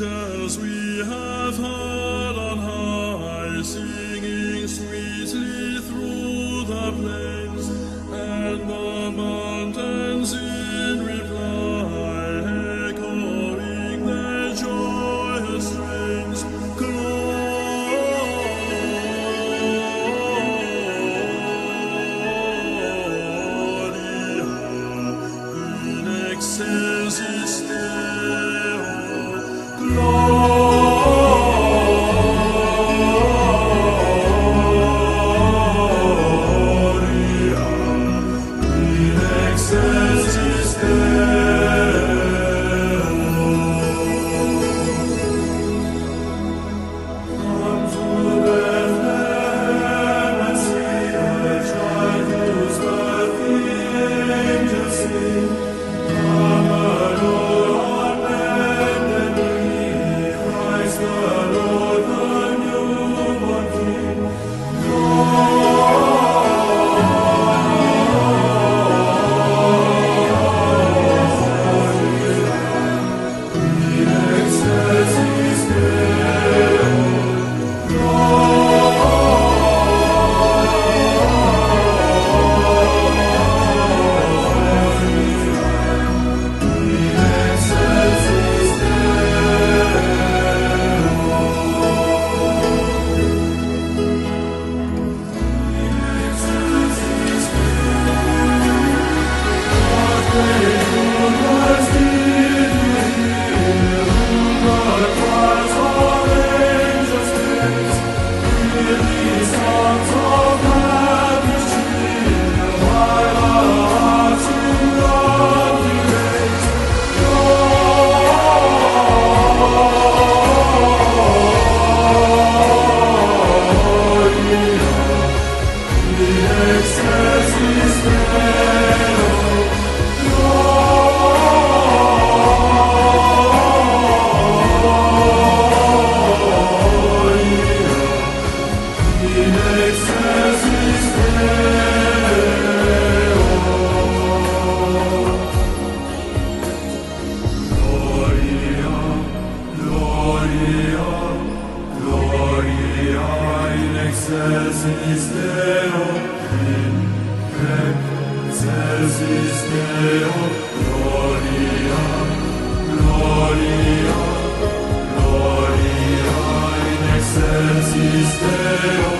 as we have heard. Celsis in pecco, Deo gloria, gloria, gloria in excelsis Deo.